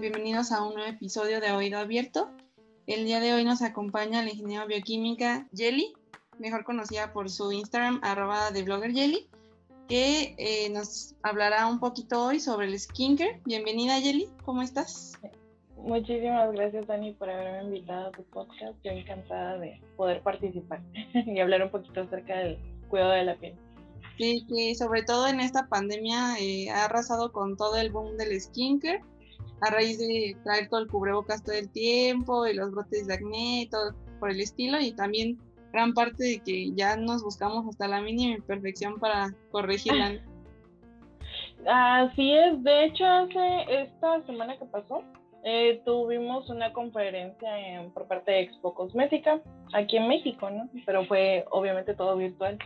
bienvenidos a un nuevo episodio de Oído Abierto. El día de hoy nos acompaña la ingeniera bioquímica Jelly, mejor conocida por su Instagram arroba de blogger Jelly, que eh, nos hablará un poquito hoy sobre el skincare. Bienvenida Jelly, ¿cómo estás? Muchísimas gracias Dani por haberme invitado a tu podcast. Yo encantada de poder participar y hablar un poquito acerca del cuidado de la piel. Sí, que sobre todo en esta pandemia eh, ha arrasado con todo el boom del skincare a raíz de traer todo el cubrebocas todo el tiempo y los brotes de acné, todo por el estilo y también gran parte de que ya nos buscamos hasta la mínima imperfección para corregirla. Así es, de hecho hace esta semana que pasó eh, tuvimos una conferencia en, por parte de Expo Cosmética aquí en México, ¿no? Pero fue obviamente todo virtual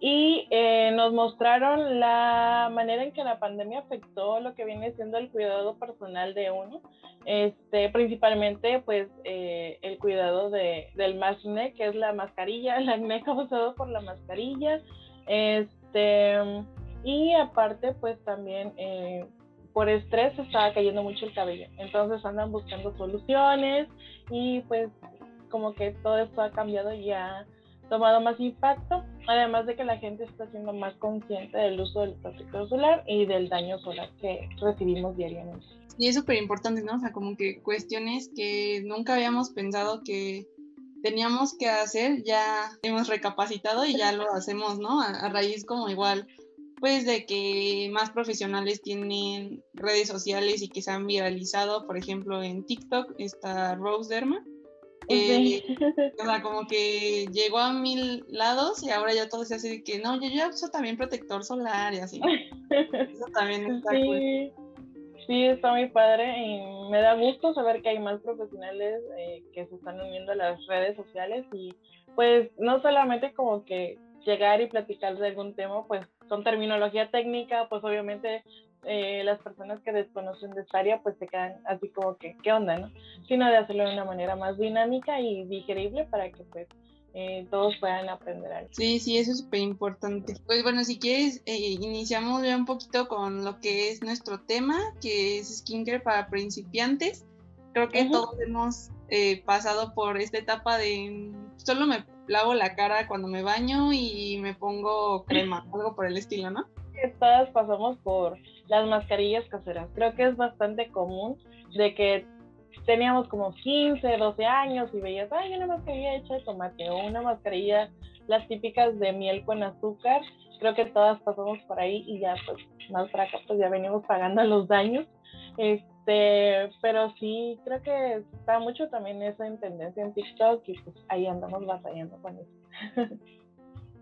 y eh, nos mostraron la manera en que la pandemia afectó lo que viene siendo el cuidado personal de uno, este, principalmente pues eh, el cuidado de, del acné, que es la mascarilla, el acné causado por la mascarilla, este, y aparte pues también eh, por estrés estaba cayendo mucho el cabello, entonces andan buscando soluciones y pues como que todo esto ha cambiado ya tomado más impacto, además de que la gente está siendo más consciente del uso del protector solar y del daño solar que recibimos diariamente. Y es súper importante, ¿no? O sea, como que cuestiones que nunca habíamos pensado que teníamos que hacer, ya hemos recapacitado y ya lo hacemos, ¿no? A, raíz como igual, pues de que más profesionales tienen redes sociales y que se han viralizado, por ejemplo, en TikTok está Rose Derma, eh, o sea, como que llegó a mil lados y ahora ya todo se hace de que no, yo ya uso también protector solar y así. Eso también está sí. Sí, está muy padre y me da gusto saber que hay más profesionales eh, que se están uniendo a las redes sociales y pues no solamente como que llegar y platicar de algún tema, pues con terminología técnica, pues obviamente eh, las personas que desconocen de esta área pues se quedan así como que, ¿qué onda, no? Sino de hacerlo de una manera más dinámica y digerible para que pues eh, todos puedan aprender algo. Sí, sí, eso es súper importante. Pues bueno, si quieres, eh, iniciamos ya un poquito con lo que es nuestro tema, que es skincare para principiantes. Creo que todos hemos pasado por esta etapa de solo me lavo la cara cuando me baño y me pongo crema, algo por el estilo, ¿no? Todas pasamos por las mascarillas caseras. Creo que es bastante común de que teníamos como 15, 12 años y veías, ay, una mascarilla hecha de tomate o una mascarilla, las típicas de miel con azúcar. Creo que todas pasamos por ahí y ya, pues, más para acá, pues ya venimos pagando los daños. Este, pero sí, creo que está mucho también eso en tendencia en TikTok y pues ahí andamos batallando con eso.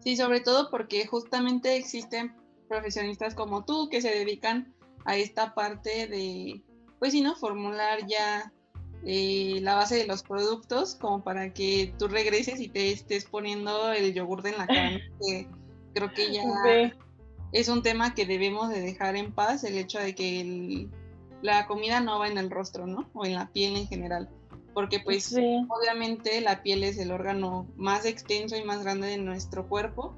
Sí, sobre todo porque justamente existen profesionistas como tú que se dedican a esta parte de, pues sí, ¿no? Formular ya eh, la base de los productos como para que tú regreses y te estés poniendo el yogur en la cara. que creo que ya es un tema que debemos de dejar en paz, el hecho de que la comida no va en el rostro, ¿no? O en la piel en general. Porque pues obviamente la piel es el órgano más extenso y más grande de nuestro cuerpo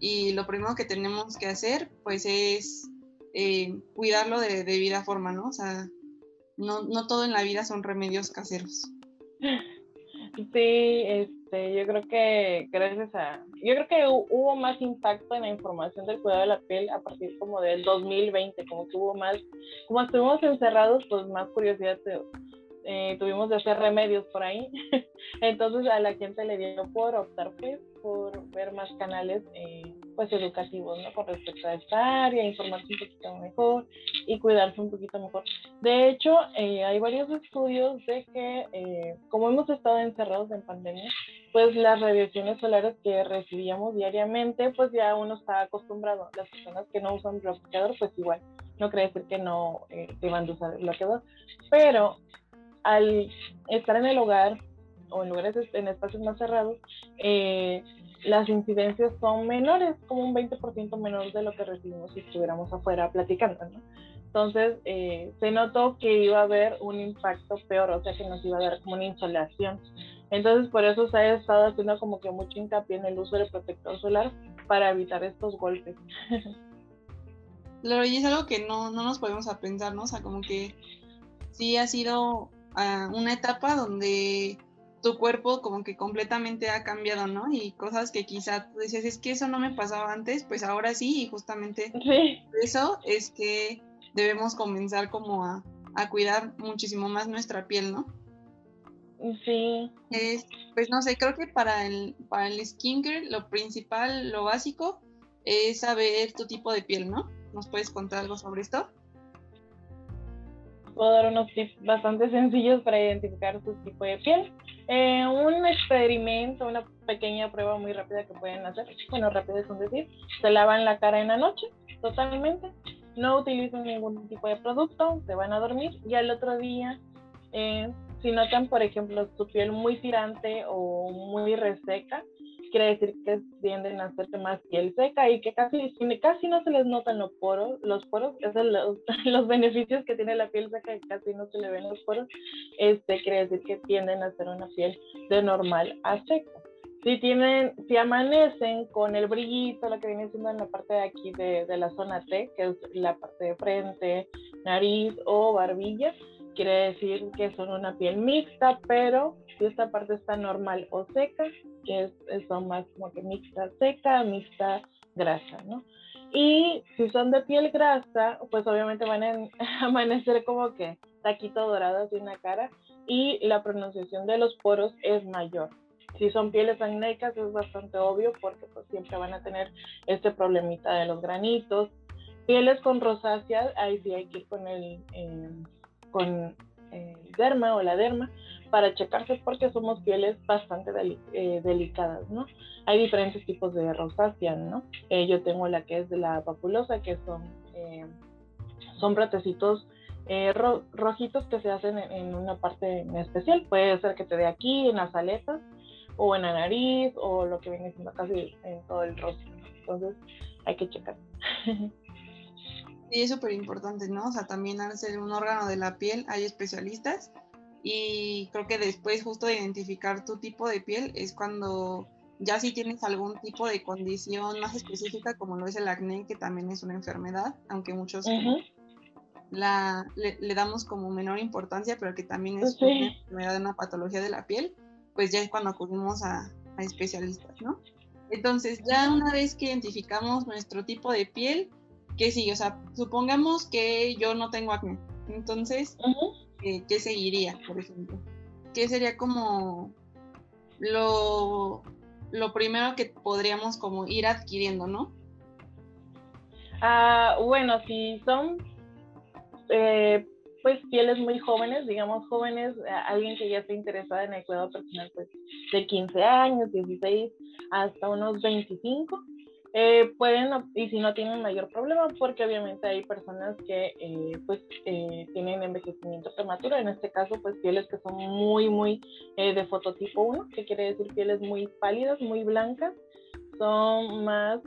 y lo primero que tenemos que hacer pues es eh, cuidarlo de debida forma, ¿no? O sea, no, no todo en la vida son remedios caseros. Sí, este, yo creo que gracias a, yo creo que hubo más impacto en la información del cuidado de la piel a partir como del 2020, como que hubo más, como estuvimos encerrados, pues más curiosidad eh, tuvimos de hacer remedios por ahí. Entonces a la gente le dio por optar pues, por ver más canales eh, pues educativos, ¿no? Con respecto a esta área, informarse un poquito mejor y cuidarse un poquito mejor. De hecho, eh, hay varios estudios de que como hemos estado encerrados en pandemia, pues las radiaciones solares que recibíamos diariamente, pues ya uno está acostumbrado. Las personas que no usan bloqueador, pues igual, no cree decir que no eh, van a usar bloqueador, pero al estar en el hogar o en lugares, en espacios más cerrados, eh, las incidencias son menores, como un 20% menor de lo que recibimos si estuviéramos afuera platicando, ¿no? Entonces, eh, se notó que iba a haber un impacto peor, o sea, que nos iba a dar como una insolación. Entonces, por eso se ha estado haciendo como que mucho hincapié en el uso del protector solar para evitar estos golpes. Claro, y es algo que no, no nos podemos a ¿no? O sea, como que sí ha sido ah, una etapa donde tu cuerpo como que completamente ha cambiado, ¿no? Y cosas que quizá tú decías, es que eso no me pasaba antes, pues ahora sí, y justamente eso es que debemos comenzar como a, cuidar muchísimo más nuestra piel, ¿no? Sí. pues no sé, creo que para el, para el skincare lo principal, lo básico, es saber tu tipo de piel, ¿no? ¿Nos puedes contar algo sobre esto? Puedo dar unos tips bastante sencillos para identificar su tipo de piel. Eh, un experimento, una pequeña prueba muy rápida que pueden hacer, bueno, rápida es un decir, se lavan la cara en la noche totalmente, no utilizan ningún tipo de producto, se van a dormir y al otro día, eh, si notan, por ejemplo, su piel muy tirante o muy reseca, quiere decir que tienden a hacerse más piel seca y que casi, casi no se les notan los poros, los poros, esos los, los beneficios que tiene la piel seca y casi no se le ven los poros, este quiere decir que tienden a hacer una piel de normal a seca. Si tienen, si amanecen con el brillito, lo que viene siendo en la parte de aquí de, de la zona T, que es la parte de frente, nariz o barbilla, quiere decir que son una piel mixta, pero si esta parte está normal o seca, que son más como que mixta seca, mixta grasa, ¿no? Y si son de piel grasa, pues obviamente van a amanecer como que taquito dorado así en la cara y la pronunciación de los poros es mayor. Si son pieles acnéicas es bastante obvio porque pues siempre van a tener este problemita de los granitos. Pieles con rosácea, ahí sí hay que ir con el, con el derma o la derma para checarse porque somos pieles bastante eh, delicadas, ¿no? Hay diferentes tipos de rosácea, ¿no? Eh, yo tengo la que es de la papulosa, que son, eh, son brotecitos rojitos que se hacen en, una parte en especial. Puede ser que te dé aquí, en las aletas, o en la nariz, o lo que viene siendo casi en todo el rostro. Entonces, hay que checar. Sí, es súper importante, ¿no? O sea, también al ser un órgano de la piel hay especialistas y creo que después justo de identificar tu tipo de piel es cuando ya si tienes algún tipo de condición más específica como lo es el acné, que también es una enfermedad, aunque muchos la, le, damos como menor importancia, pero que también es pues una enfermedad, una patología de la piel, pues ya es cuando acudimos a, a especialistas, ¿no? Entonces, ya una vez que identificamos nuestro tipo de piel, ¿qué sigue? O sea, supongamos que yo no tengo acné, entonces, eh, ¿qué seguiría, por ejemplo? ¿Qué sería como lo, lo primero que podríamos como ir adquiriendo, no? Ah, bueno, si son eh, pues pieles muy jóvenes, digamos jóvenes, alguien que ya esté interesada en el cuidado personal, pues de 15 años, 16 hasta unos 25, eh, pueden, y si no tienen mayor problema, porque obviamente hay personas que eh, pues eh, tienen envejecimiento prematuro, en este caso pues pieles que son muy, muy de fototipo 1, que quiere decir pieles muy pálidas, muy blancas, son más,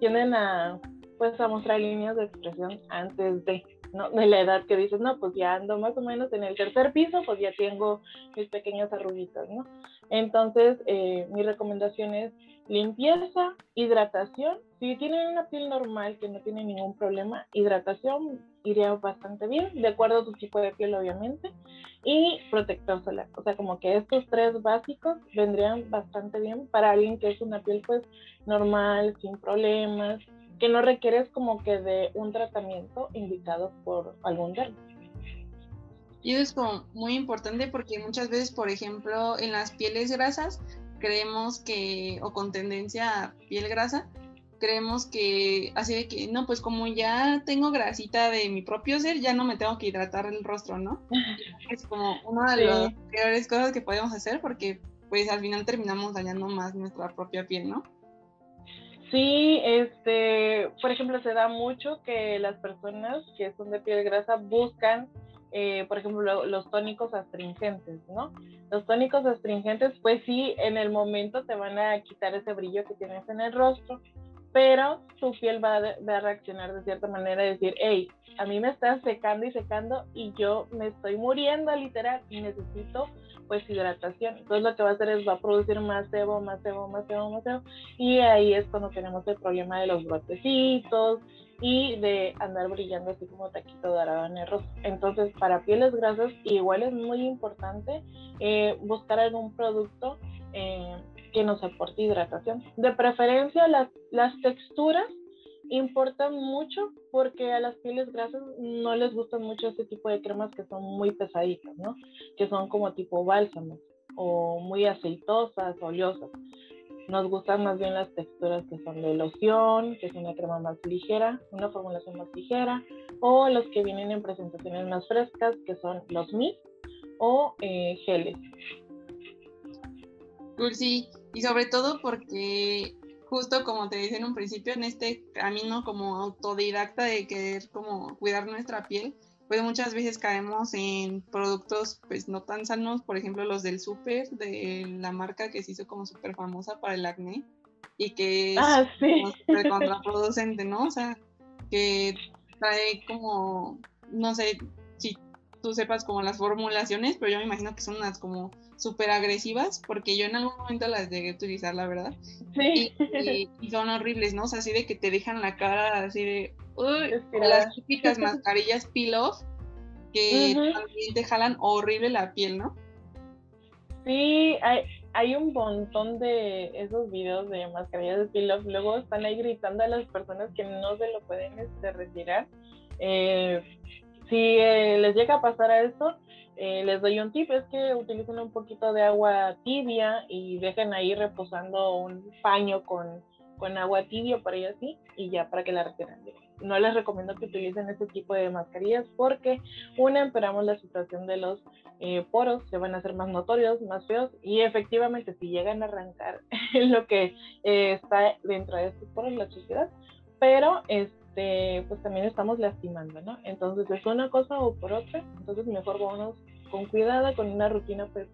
tienden a pues a mostrar líneas de expresión antes de, ¿no? de la edad que dices, no, pues ya ando más o menos en el tercer piso, pues ya tengo mis pequeñas arruguitas, ¿no? Entonces, mi recomendación es limpieza, hidratación. Si tienen una piel normal que no tiene ningún problema, hidratación iría bastante bien, de acuerdo a tu tipo de piel obviamente, y protector solar. O sea, como que estos tres básicos vendrían bastante bien para alguien que es una piel pues normal, sin problemas, que no requieres como que de un tratamiento indicado por algún dermo. Y eso es como muy importante porque muchas veces, por ejemplo, en las pieles grasas creemos que, o con tendencia a piel grasa, creemos que así de que, no, pues como ya tengo grasita de mi propio ser, ya no me tengo que hidratar el rostro, ¿no? Es como una de las peores cosas que podemos hacer porque pues al final terminamos dañando más nuestra propia piel, ¿no? Sí, este, por ejemplo, se da mucho que las personas que son de piel grasa buscan eh, por ejemplo, los tónicos astringentes, ¿no? Los tónicos astringentes, pues sí, en el momento te van a quitar ese brillo que tienes en el rostro, pero tu piel va a, reaccionar de cierta manera y decir, hey, a mí me está secando y secando y yo me estoy muriendo literal y necesito pues hidratación. Entonces lo que va a hacer es va a producir más sebo, más sebo, más sebo, más sebo y ahí es cuando tenemos el problema de los brotecitos, y de andar brillando así como taquito en el rostro. Entonces, para pieles grasas igual es muy importante eh, buscar algún producto eh, que nos aporte hidratación. De preferencia, las, las texturas importan mucho porque a las pieles grasas no les gustan mucho este tipo de cremas que son muy pesaditas, ¿no? Que son como tipo bálsamo o muy aceitosas, oleosas. Nos gustan más bien las texturas que son de loción, que es una crema más ligera, una formulación más ligera, o los que vienen en presentaciones más frescas, que son los mist o eh, geles. Sí, y sobre todo porque justo como te dije en un principio, en este camino como autodidacta de querer como cuidar nuestra piel, pues muchas veces caemos en productos pues no tan sanos, por ejemplo los del súper, de la marca que se hizo como súper famosa para el acné y que es ah, contraproducente, ¿no? O sea, que trae como, no sé tú sepas como las formulaciones, pero yo me imagino que son unas como súper agresivas, porque yo en algún momento las llegué a utilizar, la verdad. Sí. Y, son horribles, ¿no? O sea, así de que te dejan la cara así de, las típicas mascarillas peel-off que también te jalan horrible la piel, ¿no? Sí, hay, hay un montón de esos videos de mascarillas de peel-off. Luego están ahí gritando a las personas que no se lo pueden este, retirar. Eh, si eh, les llega a pasar a esto, eh, les doy un tip, es que utilicen un poquito de agua tibia y dejen ahí reposando un paño con, con agua tibia para ir así y ya para que la retiren no les recomiendo que utilicen este tipo de mascarillas porque una empeoramos la situación de los eh, poros, se van a hacer más notorios, más feos y efectivamente si llegan a arrancar lo que eh, está dentro de estos poros, la suciedad, pero este, pues también estamos lastimando, ¿no? Entonces es una cosa o por otra, entonces mejor vámonos con cuidado, con una rutina pues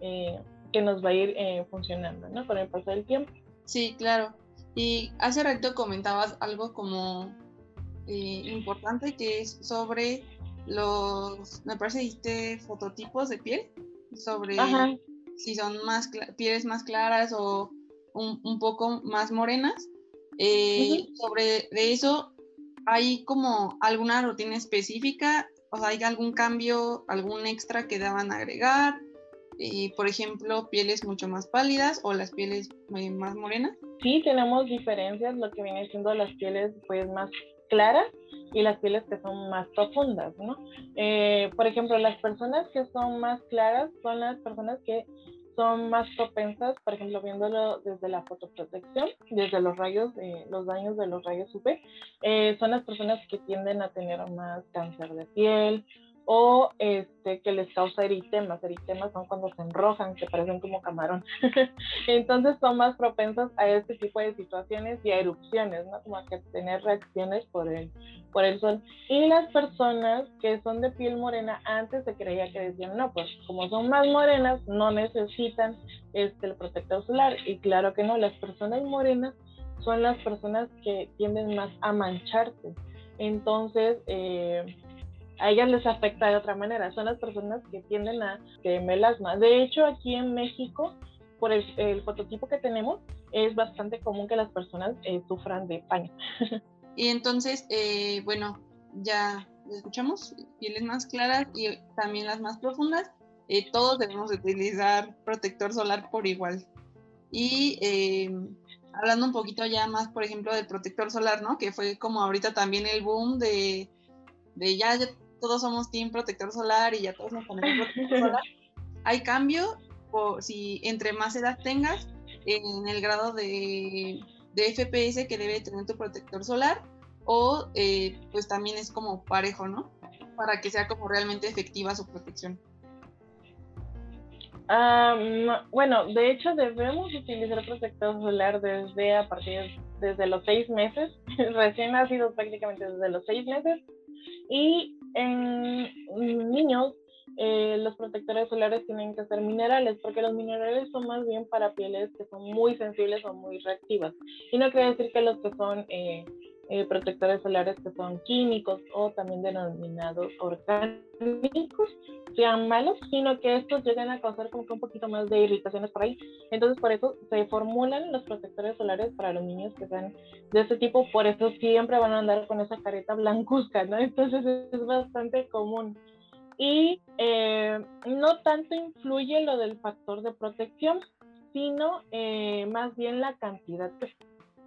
eh, que nos va a ir funcionando, ¿no? Con el paso del tiempo. Sí, claro. Y hace rato comentabas algo como eh, importante que es sobre los, me parece, diste fototipos de piel, sobre si son más pieles más claras o un, poco más morenas. Eh, sobre de eso, ¿hay como alguna rutina específica? ¿O hay algún cambio, algún extra que daban a agregar? Eh, por ejemplo, pieles mucho más pálidas o las pieles más morenas. Sí, tenemos diferencias, lo que viene siendo las pieles pues más claras y las pieles que son más profundas, ¿no? Eh, por ejemplo, las personas que son más claras son las personas que son más propensas, por ejemplo, viéndolo desde la fotoprotección, desde los rayos, eh, los daños de los rayos UV, eh, son las personas que tienden a tener más cáncer de piel o este, que les causa eritemas. Eritemas son cuando se enrojan, que parecen como camarón. Entonces son más propensas a este tipo de situaciones y a erupciones, ¿no? Como que tener reacciones por el, por el sol. Y las personas que son de piel morena, antes se creía que decían, no, pues como son más morenas, no necesitan este, el protector solar. Y claro que no, las personas morenas son las personas que tienden más a mancharse. Entonces, eh, a ellas les afecta de otra manera. Son las personas que tienden a que melasma. De hecho, aquí en México, por el, fototipo que tenemos, es bastante común que las personas eh, sufran de paño. y entonces, eh, bueno, ya escuchamos, pieles más claras y también las más profundas. Eh, todos debemos utilizar protector solar por igual. Y hablando un poquito ya más, por ejemplo, del protector solar, ¿no? Que fue como ahorita también el boom de, de ya todos somos team protector solar y ya todos nos ponemos protector solar. Hay cambio por, si entre más edad tengas en el grado de, de FPS que debe tener tu protector solar o eh, pues también es como parejo, ¿no? Para que sea como realmente efectiva su protección. bueno, de hecho debemos utilizar protector solar desde a partir desde los seis meses, recién nacidos prácticamente desde los seis meses y en niños, eh, los protectores solares tienen que ser minerales, porque los minerales son más bien para pieles que son muy sensibles o muy reactivas. Y no quiere decir que los que son eh, eh, protectores solares que son químicos o también denominados orgánicos sean malos, sino que estos llegan a causar como que un poquito más de irritaciones por ahí. Entonces, por eso se formulan los protectores solares para los niños que sean de este tipo, por eso siempre van a andar con esa careta blancuzca, ¿no? Entonces es bastante común. Y eh, no tanto influye lo del factor de protección, sino eh, más bien la cantidad que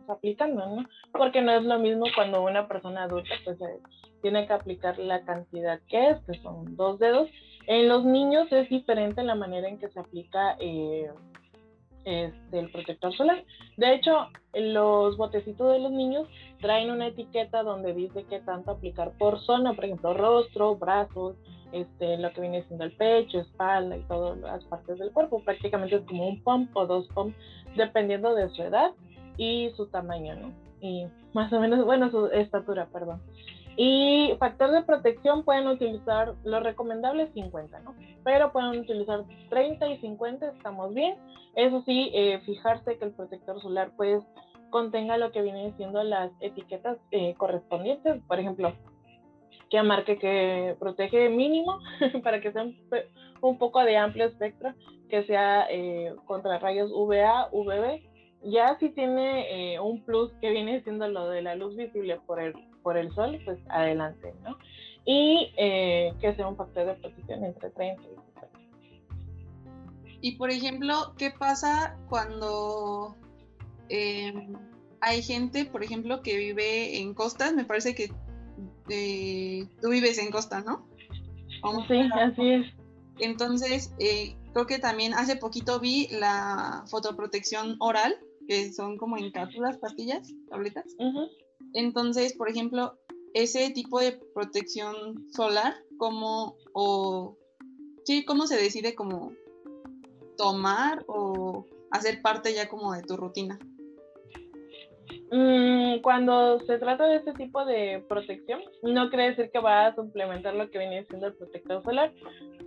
aplicando, ¿no? Porque no es lo mismo cuando una persona adulta pues eh, tiene que aplicar la cantidad que es, que son dos dedos. En los niños es diferente la manera en que se aplica eh, este, el protector solar. De hecho, los botecitos de los niños traen una etiqueta donde dice qué tanto aplicar por zona, por ejemplo, rostro, brazos, este, lo que viene siendo el pecho, espalda y todas las partes del cuerpo. Prácticamente es como un pump o dos pumps, dependiendo de su edad y su tamaño, ¿no? Y más o menos, bueno, su estatura, perdón. Y factor de protección pueden utilizar, lo recomendable es 50, ¿no? Pero pueden utilizar 30 y 50, estamos bien. Eso sí, eh, fijarse que el protector solar pues contenga lo que vienen siendo las etiquetas eh, correspondientes. Por ejemplo, que marque que protege mínimo para que sea un, poco de amplio espectro, que sea eh, contra rayos UVA, UVB ya si tiene eh, un plus que viene siendo lo de la luz visible por el, por el sol, pues adelante, ¿no? Y eh, que sea un factor de protección entre 30 y 50. Y por ejemplo, ¿qué pasa cuando em, hay gente, por ejemplo, que vive en costas? Me parece que eh, tú vives en costa, ¿no? sí, así es. Entonces, creo que también hace poquito vi la fotoprotección oral que son como en cápsulas, pastillas, tabletas. Entonces, por ejemplo, ese tipo de protección solar, ¿cómo, o, sí, cómo se decide como tomar o hacer parte ya como de tu rutina? Mm, cuando se trata de este tipo de protección, no quiere decir que va a suplementar lo que viene siendo el protector solar,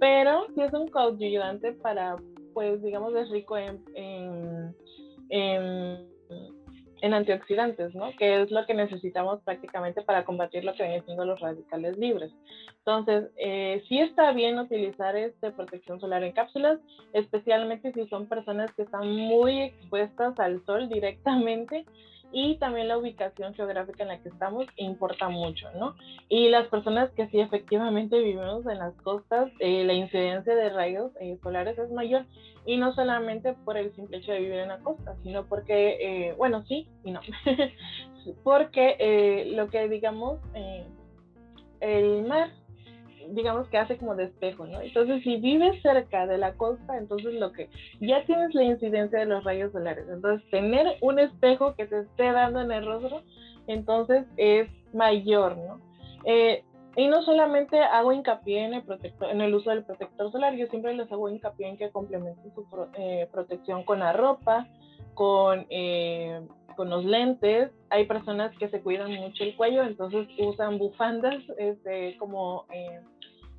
pero sí es un coadyuvante para, pues, digamos, es rico en en, antioxidantes, ¿no? Que es lo que necesitamos prácticamente para combatir lo que vienen siendo los radicales libres. Entonces, eh, sí está bien utilizar este protección solar en cápsulas, especialmente si son personas que están muy expuestas al sol directamente y también la ubicación geográfica en la que estamos importa mucho, ¿no? Y las personas que sí efectivamente vivimos en las costas, eh, la incidencia de rayos eh, solares es mayor y no solamente por el simple hecho de vivir en la costa, sino porque, eh, bueno, sí y no, porque lo que digamos, el mar digamos que hace como despejo, ¿no? Entonces, si vives cerca de la costa, entonces lo que ya tienes la incidencia de los rayos solares. Entonces, tener un espejo que te esté dando en el rostro, entonces es mayor, ¿no? Eh, y no solamente hago hincapié en el, protector, en el uso del protector solar, yo siempre les hago hincapié en que complementen su eh, protección con la ropa, con eh, con los lentes. Hay personas que se cuidan mucho el cuello, entonces usan bufandas, este, como eh,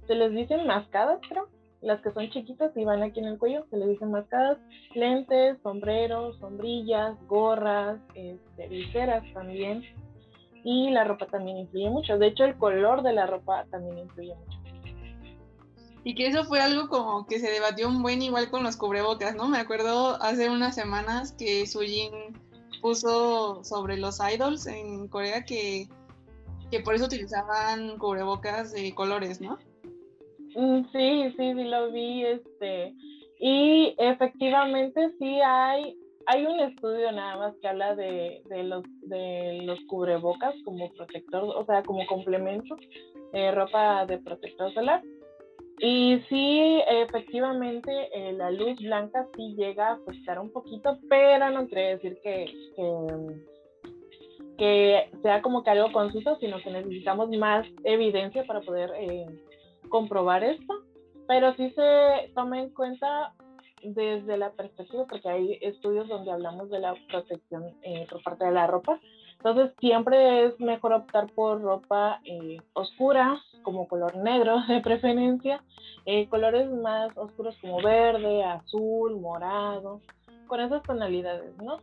se les dicen mascadas, creo. Las que son chiquitas y van aquí en el cuello, se les dicen mascadas. Lentes, sombreros, sombrillas, gorras, este, viseras también. Y la ropa también influye mucho. De hecho, el color de la ropa también influye mucho. Y que eso fue algo como que se debatió un buen igual con los cubrebocas, ¿no? Me acuerdo hace unas semanas que Sujin puso sobre los idols en Corea que, que por eso utilizaban cubrebocas de colores, ¿no? Mm, sí, sí, sí lo vi, este, y efectivamente sí hay, hay un estudio nada más que habla de, de los, de los cubrebocas como protector, o sea, como complemento, de ropa de protector solar. Y sí, efectivamente, eh, la luz blanca sí llega a afectar un poquito, pero no quiere decir que, que, sea como que algo conciso, sino que necesitamos más evidencia para poder eh, comprobar esto. Pero sí se toma en cuenta desde la perspectiva, porque hay estudios donde hablamos de la protección eh, por parte de la ropa, entonces siempre es mejor optar por ropa eh, oscura, como color negro de preferencia, eh, colores más oscuros como verde, azul, morado, con esas tonalidades, ¿no?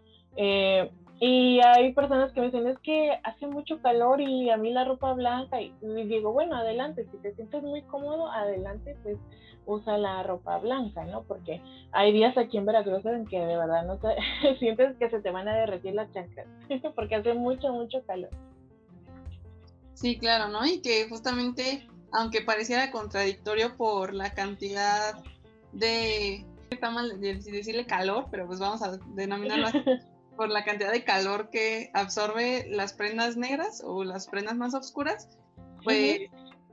Y hay personas que me dicen, es que hace mucho calor y a mí la ropa blanca. Y, digo, bueno, adelante, si te sientes muy cómodo, adelante, pues usa la ropa blanca, ¿no? Porque hay días aquí en Veracruz en que de verdad no te sientes que se te van a derretir las chanclas, porque hace mucho, mucho calor. Sí, claro, ¿no? Y que justamente, aunque pareciera contradictorio por la cantidad de, está mal decirle calor, pero pues vamos a denominarlo así por la cantidad de calor que absorbe las prendas negras o las prendas más oscuras, pues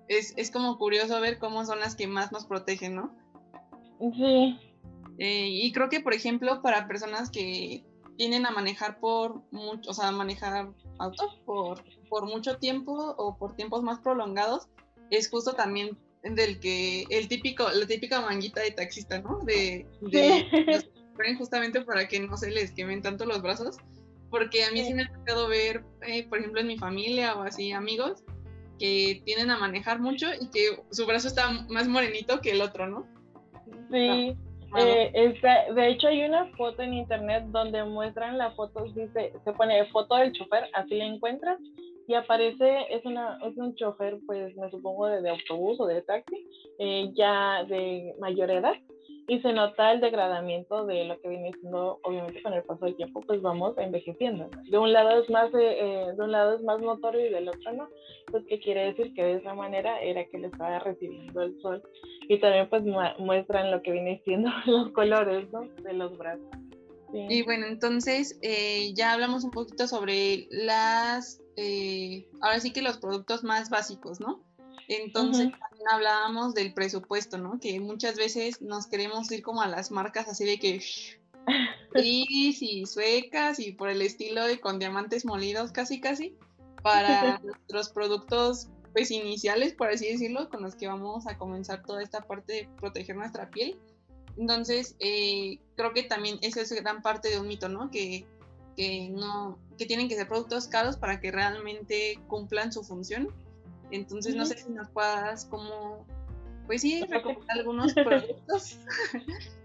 es, es, como curioso ver cómo son las que más nos protegen, ¿no? Sí. Eh, y creo que, por ejemplo, para personas que tienen a manejar por mucho, o sea, manejar auto por, por mucho tiempo o por tiempos más prolongados, es justo también del que el típico, la típica manguita de taxista, ¿no? De, de justamente para que no se les quemen tanto los brazos, porque a mí sí, me ha tocado ver, eh, por ejemplo, en mi familia o así amigos que tienen a manejar mucho y que su brazo está más morenito que el otro, ¿no? Sí. Eh, de hecho hay una foto en internet donde muestran la foto, dice, se pone foto del chofer, así la encuentras, y aparece, es, una, es un chofer, pues me supongo de, de autobús o de taxi, eh, ya de mayor edad, y se nota el degradamiento de lo que viene siendo, obviamente con el paso del tiempo, pues vamos envejeciendo. De un lado es más, eh, eh, de un lado es más notorio y del otro no. Pues qué quiere decir que de esa manera era que le estaba recibiendo el sol y también pues muestran lo que viene siendo los colores, ¿no? De los brazos. Y bueno, entonces eh, ya hablamos un poquito sobre las, ahora sí que los productos más básicos, ¿no? Entonces también hablábamos del presupuesto, ¿no? Que muchas veces nos queremos ir como a las marcas así de que gris y suecas y por el estilo y con diamantes molidos casi casi para nuestros productos pues iniciales, por así decirlo, con los que vamos a comenzar toda esta parte de proteger nuestra piel. Entonces, eh, creo que también esa es gran parte de un mito, ¿no? Que, que, no, que tienen que ser productos caros para que realmente cumplan su función entonces, no sé si nos puedas como, pues sí, recomendar algunos productos.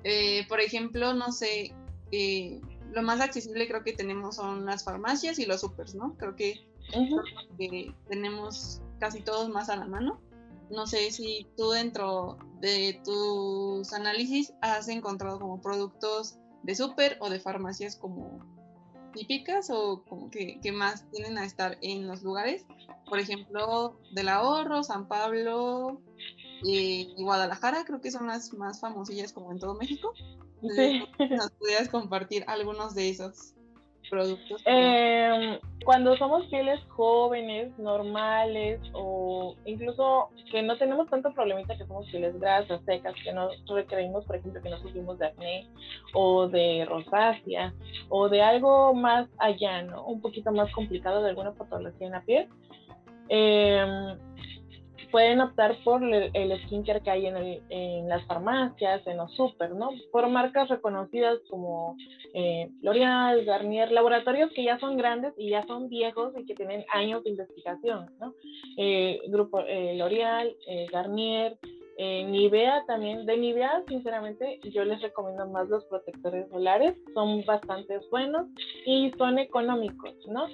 Eh, por ejemplo, no sé, eh, lo más accesible creo que tenemos son las farmacias y los supers, ¿no? Creo que, tenemos casi todos más a la mano. No sé si tú dentro de tus análisis has encontrado como productos de super o de farmacias como típicas o como que, más tienen a estar en los lugares. Por ejemplo, del ahorro, San Pablo y Guadalajara, creo que son las más famosillas como en todo México. ¿Nos pudieras compartir algunos de esos? Productos? Eh, cuando somos pieles jóvenes, normales o incluso que no tenemos tanto problemita que somos pieles grasas, secas, que no requerimos, por ejemplo, que no sufrimos de acné o de rosácea o de algo más allá, ¿no? Un poquito más complicado de alguna patología en la piel. Eh, pueden optar por el, skincare que hay en, en, las farmacias, en los super, ¿no? Por marcas reconocidas como eh, L'Oreal, Garnier, laboratorios que ya son grandes y ya son viejos y que tienen años de investigación, ¿no? Eh, grupo eh, L'Oreal, Garnier, Nivea también, de Nivea sinceramente yo les recomiendo más los protectores solares, son bastante buenos y son económicos, ¿no?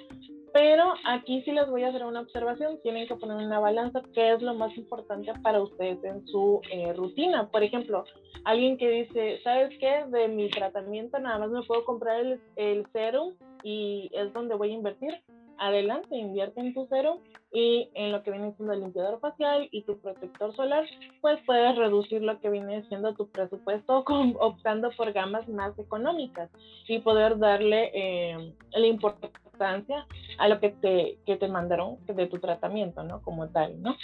Pero aquí sí les voy a hacer una observación. Tienen que poner una balanza qué es lo más importante para ustedes en su eh, rutina. Por ejemplo, alguien que dice, ¿sabes qué? De mi tratamiento nada más me puedo comprar el, el serum y es donde voy a invertir. Adelante, invierte en tu serum y en lo que viene siendo el limpiador facial y tu protector solar, pues puedes reducir lo que viene siendo tu presupuesto optando por gamas más económicas y poder darle eh, la importancia a lo que te, que te mandaron de tu tratamiento, ¿no? Como tal, ¿no?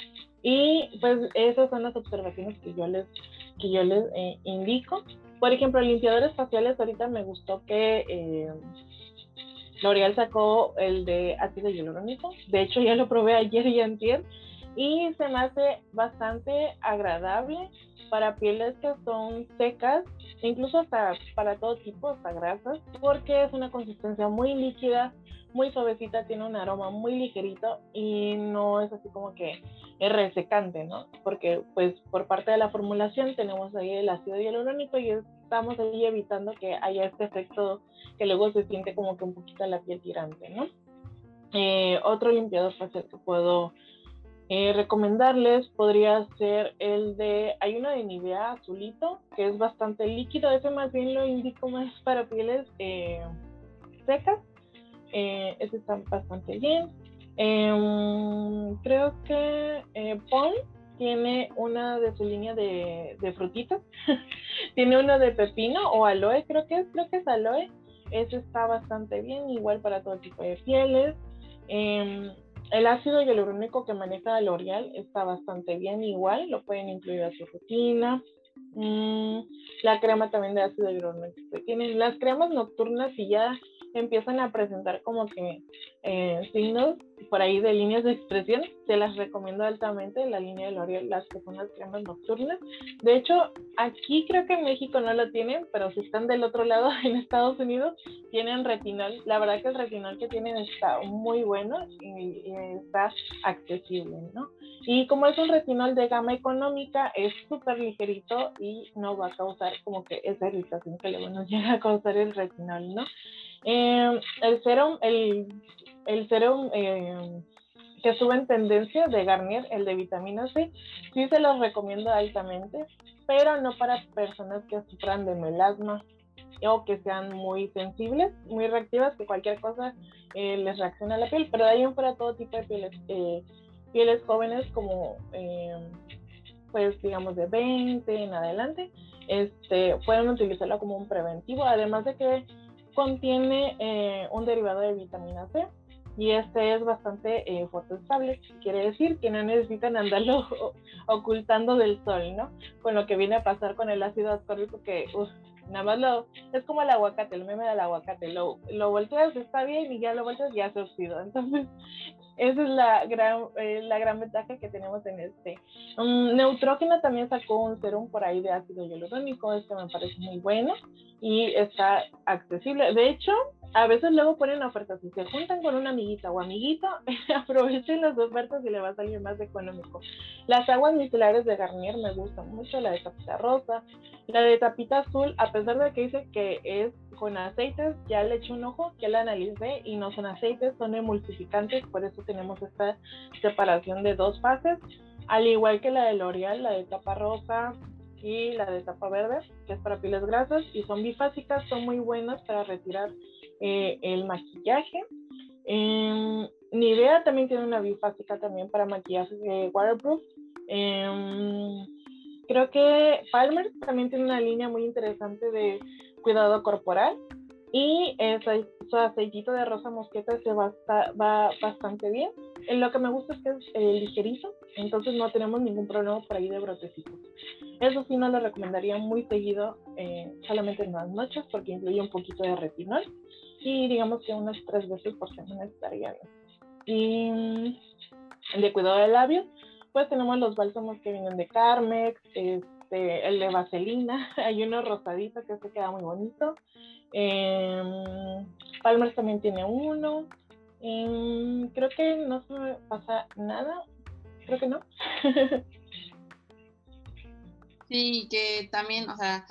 Y pues esas son las observaciones que yo les, que yo les eh, indico. Por ejemplo, limpiadores faciales, ahorita me gustó que eh, L'Oreal sacó el de ácido hialurónico. De hecho, ya lo probé ayer y antier y se me hace bastante agradable para pieles que son secas, incluso hasta para todo tipo, hasta grasas, porque es una consistencia muy líquida, muy suavecita, tiene un aroma muy ligerito y no es así como que resecante, ¿no? Porque pues por parte de la formulación tenemos ahí el ácido hialurónico y estamos ahí evitando que haya este efecto que luego se siente como que un poquito la piel tirante, ¿no? Eh, otro limpiador facial que puedo eh, recomendarles podría ser el de, hay uno de Nivea azulito, que es bastante líquido, ese más bien lo indico más para pieles eh, secas, ese está bastante bien. Em, creo que eh, tiene una de su línea de, de frutitas, tiene uno de pepino o aloe, creo que es, creo que es aloe, ese está bastante bien, igual para todo tipo de pieles. El ácido hialurónico que maneja L'Oreal está bastante bien, igual, lo pueden incluir a su rutina. Mm, la crema también de ácido hialurónico que tienen. Las cremas nocturnas, y ya empiezan a presentar como que eh, signos por ahí de líneas de expresión, se las recomiendo altamente, la línea de L'Oreal, las que son las cremas nocturnas. De hecho, aquí creo que en México no lo tienen, pero si están del otro lado, en Estados Unidos, tienen retinol. La verdad que el retinol que tienen está muy bueno y, está accesible, ¿no? Y como es un retinol de gama económica, es súper ligerito y no va a causar como que esa irritación que luego nos llega a causar el retinol, ¿no? Eh, el serum, el, el serum eh, que sube en tendencia de Garnier, el de vitamina C, sí se los recomiendo altamente, pero no para personas que sufran de melasma o que sean muy sensibles, muy reactivas, que cualquier cosa eh, les reacciona a la piel, pero de ahí en fuera todo tipo de pieles, pieles jóvenes como pues digamos de 20 en adelante, este, pueden utilizarlo como un preventivo, además de que contiene eh, un derivado de vitamina C y este es bastante eh, fotoestable, quiere decir que no necesitan andarlo ocultando del sol, ¿no? Con lo que viene a pasar con el ácido ascórbico que nada más lo, es como el aguacate, el meme del aguacate, lo, lo volteas, está bien y ya lo volteas, ya se oxida. Entonces, esa es la gran, eh, la gran ventaja que tenemos en este. Um, Neutrógena también sacó un serum por ahí de ácido hialurónico, este me parece muy bueno y está accesible. De hecho, a veces luego ponen ofertas. Si se juntan con una amiguita o amiguito, aprovechen las ofertas y le va a salir más económico. Las aguas micelares de Garnier me gustan mucho, la de tapita rosa, la de tapita azul, a pesar de que dice que es con aceites, ya le eché un ojo, ya la analicé y no son aceites, son emulsificantes, por eso tenemos esta separación de dos fases. Al igual que la de L'Oreal, la de tapa rosa, y la de tapa verde, que es para pieles grasas, y son bifásicas, son muy buenas para retirar eh, el maquillaje. Eh, Nivea también tiene una bifásica también para maquillaje de waterproof. Em, creo que Palmer también tiene una línea muy interesante de cuidado corporal y su aceitito de rosa mosqueta se va, va bastante bien. Lo que me gusta es que es eh, ligerito, entonces no tenemos ningún problema por ahí de brotecitos. Eso sí no lo recomendaría muy seguido, eh, solamente en las noches, porque incluye un poquito de retinol y digamos que unas tres veces por semana estaría bien. Y mm, de cuidado de labios, pues tenemos los bálsamos que vienen de Carmex, este, el de vaselina, hay uno rosadito que se queda muy bonito. Eh, Palmer también tiene uno. Em, creo que no se me pasa nada. Creo que no. sí, que también, o sea,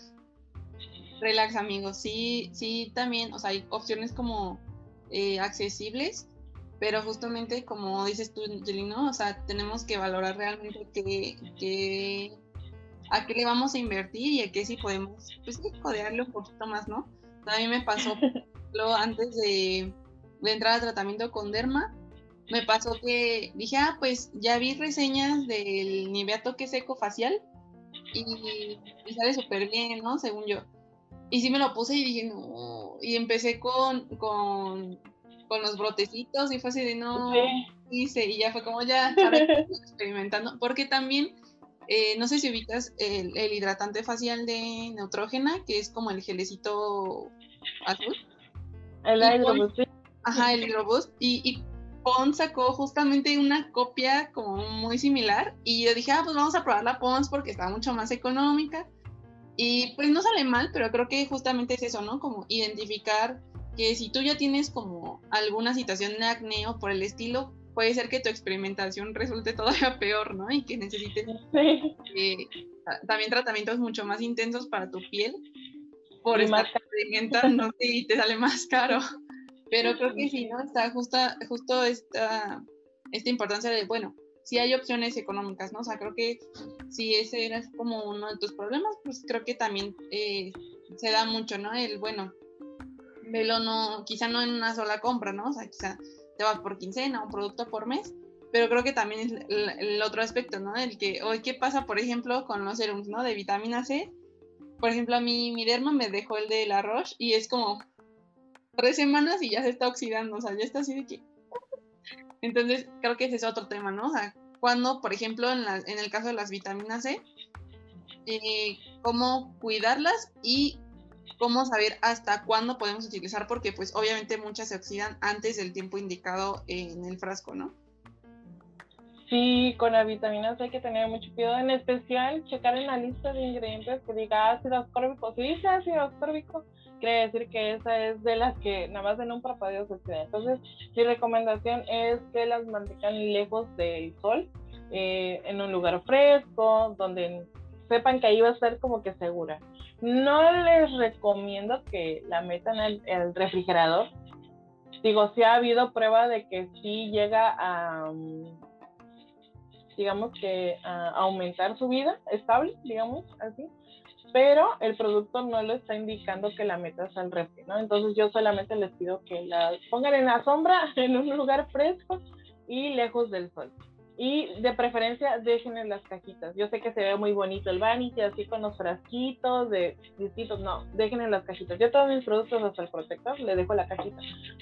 relax amigos, sí, sí, también, o sea, hay opciones como eh, accesibles, pero justamente como dices tú, Jelino, o sea, tenemos que valorar realmente que, a qué le vamos a invertir y a qué sí podemos, pues, codearle un poquito más, ¿no? A mí me pasó, antes de, de entrar al tratamiento con Derma, me pasó que dije, ah, pues ya vi reseñas del Nivea Toque Seco Facial y, sale súper bien, ¿no? Según yo. Y sí me lo puse y dije, no. Y empecé con, con, con los brotecitos y fue así de no. Hice, y ya fue como ya, experimentando. Porque también, eh, no sé si ubicas el, el, hidratante facial de Neutrógena, que es como el gelecito azul. El Hydroboost. Ajá, el Hydroboost. Y, y Pons sacó justamente una copia como muy similar y yo dije, ah, pues vamos a probar la Pons porque está mucho más económica. Y pues no sale mal, pero creo que justamente es eso, ¿no? Como identificar que si tú ya tienes como alguna situación de acné o por el estilo, puede ser que tu experimentación resulte todavía peor, ¿no? Y que necesites eh, también tratamientos mucho más intensos para tu piel por estar experimentando y te sale más caro. Pero creo que sí, ¿no? Está justa, justo esta, esta importancia de, bueno, si hay opciones económicas, ¿no? O sea, creo que si ese era como uno de tus problemas, pues creo que también eh, se da mucho, ¿no? El, bueno, velo no, quizá no en una sola compra, ¿no? O sea, quizá te va por quincena, un producto por mes, pero creo que también es el, otro aspecto, ¿no? El que, hoy, ¿qué pasa, por ejemplo, con los serums, ¿no? De vitamina C. Por ejemplo, a mí mi derma me dejó el de la Roche y es como tres semanas y ya se está oxidando, o sea, ya está así de que... Entonces, creo que ese es otro tema, ¿no? O sea, cuando, por ejemplo, en, en el caso de las vitaminas C, eh, cómo cuidarlas y cómo saber hasta cuándo podemos utilizar, porque pues obviamente muchas se oxidan antes del tiempo indicado en el frasco, ¿no? Sí, con la vitamina C hay que tener mucho cuidado, en especial checar en la lista de ingredientes que diga ácido ascórbico. Si dice ácido ascórbico, quiere decir que esa es de las que nada más en un parpadeo se oxida. Entonces, mi recomendación es que las mantengan lejos del sol, eh, en un lugar fresco, donde sepan que ahí va a ser como que segura. No les recomiendo que la metan al refrigerador. Digo, si ha habido prueba de que sí llega a, digamos que a aumentar su vida estable, digamos así, pero el producto no lo está indicando que la metas al refri, ¿no? Entonces yo solamente les pido que la pongan en la sombra, en un lugar fresco y lejos del sol. Y de preferencia dejen en las cajitas. Yo sé que se ve muy bonito el vanity, así con los frasquitos de distintos. No, dejen en las cajitas. Yo todos mis productos hasta el protector le dejo la cajita.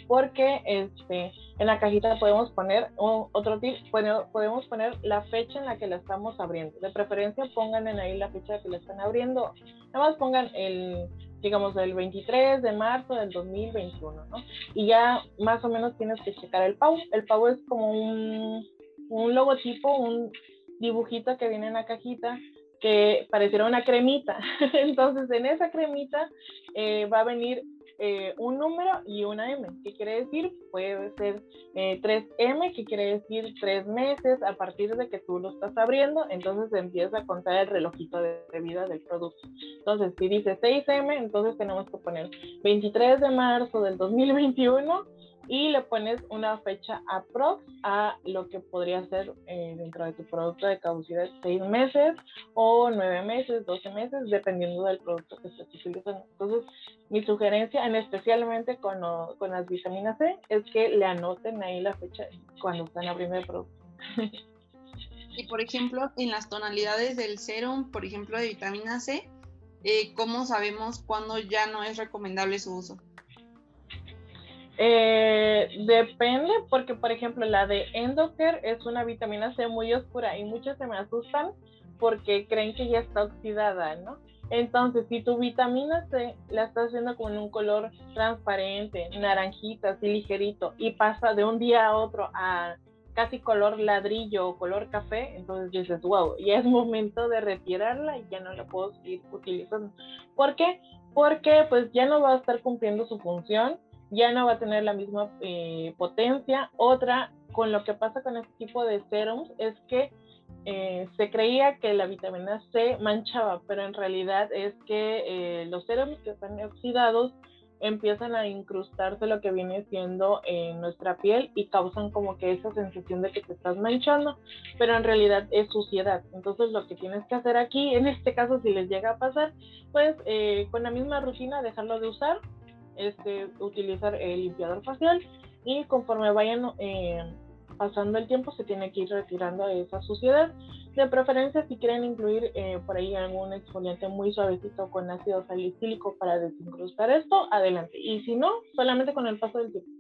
Porque este, en la cajita podemos poner otro tip, podemos poner la fecha en la que la estamos abriendo. De preferencia pongan en ahí la fecha que la están abriendo. Nada más pongan el, digamos, el 23 de marzo del 2021, ¿no? Y ya más o menos tienes que checar el PAU. El PAU es como un un logotipo, un dibujito que viene en la cajita que pareciera una cremita. Entonces, en esa cremita eh, va a venir eh, un número y una M. ¿Qué quiere decir? Puede ser 3M, eh, que quiere decir tres meses a partir de que tú lo estás abriendo. Entonces empieza a contar el relojito de, de vida del producto. Entonces, si dice 6M, entonces tenemos que poner 23 de marzo del 2021 y le pones una fecha aprox a lo que podría ser eh, dentro de tu producto de caducidad seis meses o nueve meses, 12 meses, dependiendo del producto que estés utilizando. Entonces, mi sugerencia, en especialmente con, con las vitaminas C, es que le anoten ahí la fecha cuando están abriendo el producto. Y por ejemplo, en las tonalidades del serum, por ejemplo, de vitamina C, eh, ¿cómo sabemos cuándo ya no es recomendable su uso? Eh, depende, porque por ejemplo la de Endocare es una vitamina C muy oscura y muchos se me asustan porque creen que ya está oxidada, ¿no? Entonces, si tu vitamina C la estás haciendo con un color transparente, naranjita, así ligerito, y pasa de un día a otro a casi color ladrillo o color café, entonces dices, wow, ya es momento de retirarla y ya no la puedo seguir utilizando. ¿Por qué? Porque pues ya no va a estar cumpliendo su función ya no va a tener la misma eh, potencia. Otra, con lo que pasa con este tipo de serums, es que eh, se creía que la vitamina C manchaba, pero en realidad es que eh, los serums que están oxidados empiezan a incrustarse lo que viene siendo en nuestra piel y causan como que esa sensación de que te estás manchando, pero en realidad es suciedad. Entonces lo que tienes que hacer aquí, en este caso si les llega a pasar, pues con la misma rutina dejarlo de usar este, utilizar el limpiador facial y conforme vayan eh, pasando el tiempo se tiene que ir retirando esa suciedad. De preferencia si quieren incluir eh, por ahí algún exfoliante muy suavecito con ácido salicílico para desincrustar esto, adelante. Y si no, solamente con el paso del tiempo.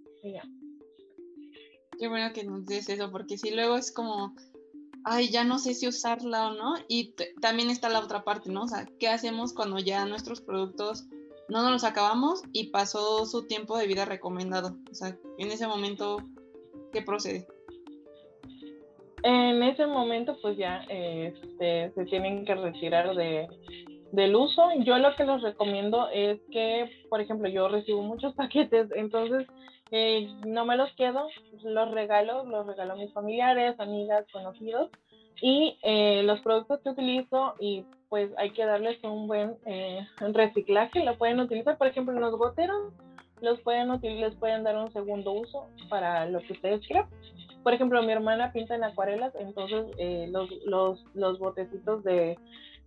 Qué bueno que nos des eso, porque si luego es como, ay, ya no sé si usarla o no. Y también está la otra parte, ¿no? O sea, ¿qué hacemos cuando ya nuestros productos no nos los acabamos y pasó su tiempo de vida recomendado. O sea, en ese momento, ¿qué procede? En ese momento, pues ya este, se tienen que retirar de, del uso. Yo lo que les recomiendo es que, por ejemplo, yo recibo muchos paquetes, entonces eh, no me los quedo, los regalo, los regalo a mis familiares, amigas, conocidos y eh, los productos que utilizo y pues hay que darles un buen eh, reciclaje, lo pueden utilizar, por ejemplo, los goteros, los pueden les pueden dar un segundo uso para lo que ustedes quieran. Por ejemplo, mi hermana pinta en acuarelas, entonces eh, los, los, los botecitos de,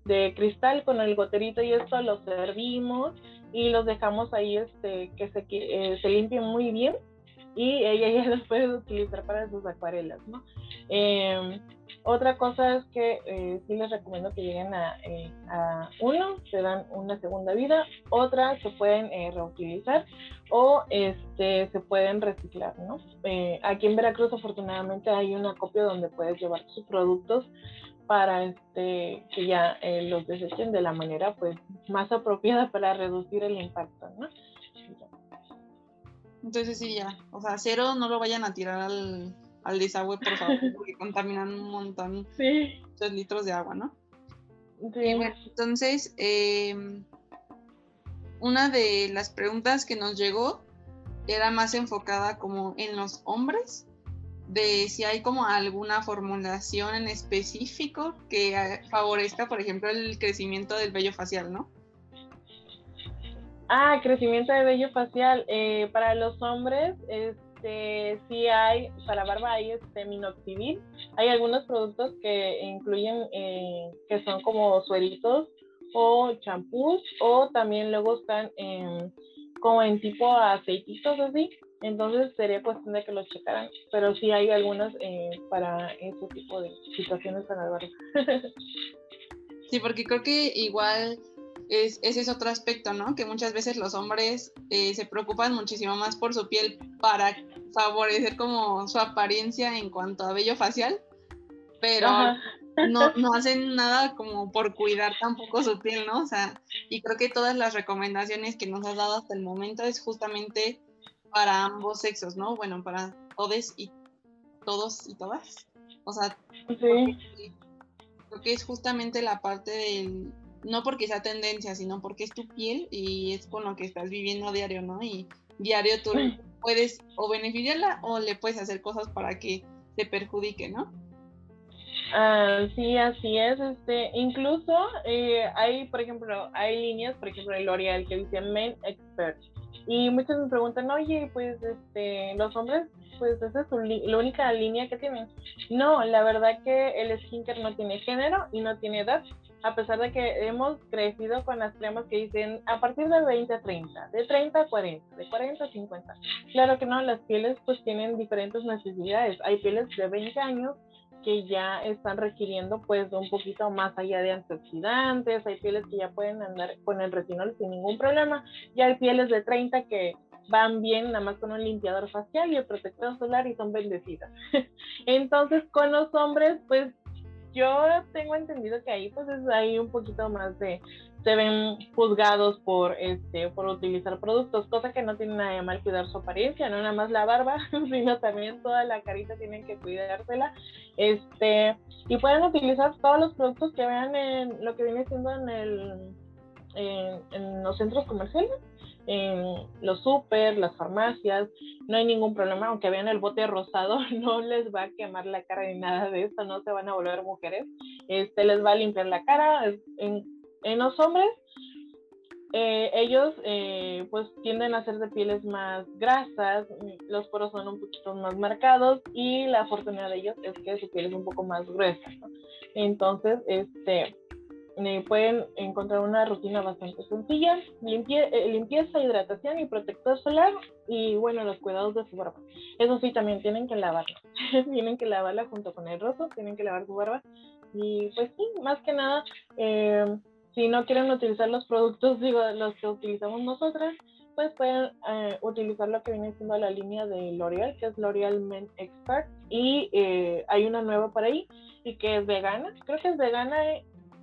de cristal con el goterito y esto los servimos y los dejamos ahí este, que se, eh, se limpien muy bien y ella ya los puede utilizar para sus acuarelas, ¿no? Em, otra cosa es que eh, sí les recomiendo que lleguen a, eh, a, uno, se dan una segunda vida, otra se pueden eh, reutilizar o este, se pueden reciclar, ¿no? aquí en Veracruz afortunadamente hay un acopio donde puedes llevar sus productos para este, que ya los desechen de la manera pues más apropiada para reducir el impacto, ¿no? Entonces sí, ya, o sea, cero no lo vayan a tirar al, al desagüe, por favor, porque contaminan un montón, sí. muchos litros de agua, ¿no? Sí. bueno, entonces, em, una de las preguntas que nos llegó era más enfocada como en los hombres, de si hay como alguna formulación en específico que eh, favorezca, por ejemplo, el crecimiento del vello facial, ¿no? Ah, crecimiento de vello facial. Eh, para los hombres, es este, sí hay, para barba hay este minoxidil. Hay algunos productos que incluyen, eh, que son como sueritos o champús, o también luego están en, como en tipo aceititos así. Entonces sería cuestión de que los checaran, pero sí hay algunas eh, para ese tipo de situaciones para la barba. sí, porque creo que igual es, ese es otro aspecto, ¿no? Que muchas veces los hombres eh, se preocupan muchísimo más por su piel para favorecer como su apariencia en cuanto a vello facial, pero no, no hacen nada como por cuidar tampoco su piel, ¿no? O sea, y creo que todas las recomendaciones que nos has dado hasta el momento es justamente para ambos sexos, ¿no? Bueno, para todos y todos y todas. O sea, creo que es justamente la parte del no porque sea tendencia, sino porque es tu piel y es con lo que estás viviendo diario, ¿no? Y diario tú puedes o beneficiarla o le puedes hacer cosas para que te perjudique, ¿no? Ah, sí, así es. Este, incluso eh, hay, por ejemplo, hay líneas, por ejemplo, el L'Oreal que dice Men Expert. Y muchos me preguntan, oye, pues este, los hombres, pues esa es la única línea que tienen. No, la verdad que el skincare no tiene género y no tiene edad a pesar de que hemos crecido con las cremas que dicen a partir de 20 a 30, de 30 a 40, de 40 a 50. Claro que no, las pieles pues tienen diferentes necesidades. Hay pieles de 20 años que ya están requiriendo pues un poquito más allá de antioxidantes, hay pieles que ya pueden andar con el retinol sin ningún problema, y hay pieles de 30 que van bien nada más con un limpiador facial y el protector solar y son bendecidas. Entonces con los hombres pues yo tengo entendido que ahí pues es ahí un poquito más de se ven juzgados por este por utilizar productos, cosa que no tiene nada de mal cuidar su apariencia, no nada más la barba, sino también toda la carita tienen que cuidársela. Este, y pueden utilizar todos los productos que vean en lo que viene siendo en el en los centros comerciales en los super, las farmacias, no hay ningún problema, aunque vean el bote rosado, no les va a quemar la cara ni nada de esto, no se van a volver mujeres, este les va a limpiar la cara. En, en los hombres, eh, ellos eh, pues tienden a ser de pieles más grasas, los poros son un poquito más marcados y la fortuna de ellos es que su piel es un poco más gruesa. Entonces, este, pueden encontrar una rutina bastante sencilla, eh, limpieza, hidratación y protector solar y bueno, los cuidados de su barba. Eso sí, también tienen que lavarla, tienen que lavarla junto con el rostro, tienen que lavar su barba. Y pues sí, más que nada, eh, si no quieren utilizar los productos, digo, los que utilizamos nosotras, pues pueden eh, utilizar lo que viene siendo la línea de L'Oreal, que es L'Oreal Men Expert. Y hay una nueva por ahí y que es vegana, creo que es vegana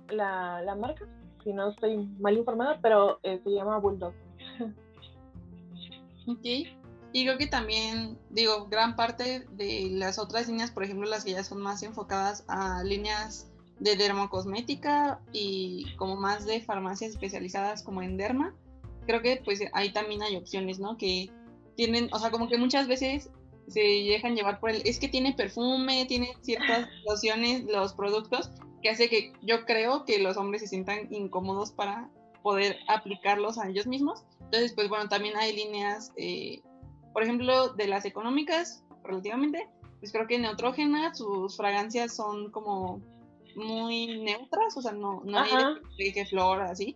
la, la marca, si no estoy mal informada, pero eh, se llama Bulldog. Ok. Y creo que también, digo, gran parte de las otras líneas, por ejemplo, las que ya son más enfocadas a líneas de dermocosmética y como más de farmacias especializadas como en derma, creo que pues ahí también hay opciones, ¿no? Que tienen, o sea, como que muchas veces se dejan llevar por el, es que tiene perfume, tiene ciertas lociones, los productos, que hace que yo creo que los hombres se sientan incómodos para poder aplicarlos a ellos mismos. Entonces, pues bueno, también hay líneas, eh, por ejemplo, de las económicas, relativamente, pues creo que Neutrógena, sus fragancias son como muy neutras, o sea, no, no hay de flor así.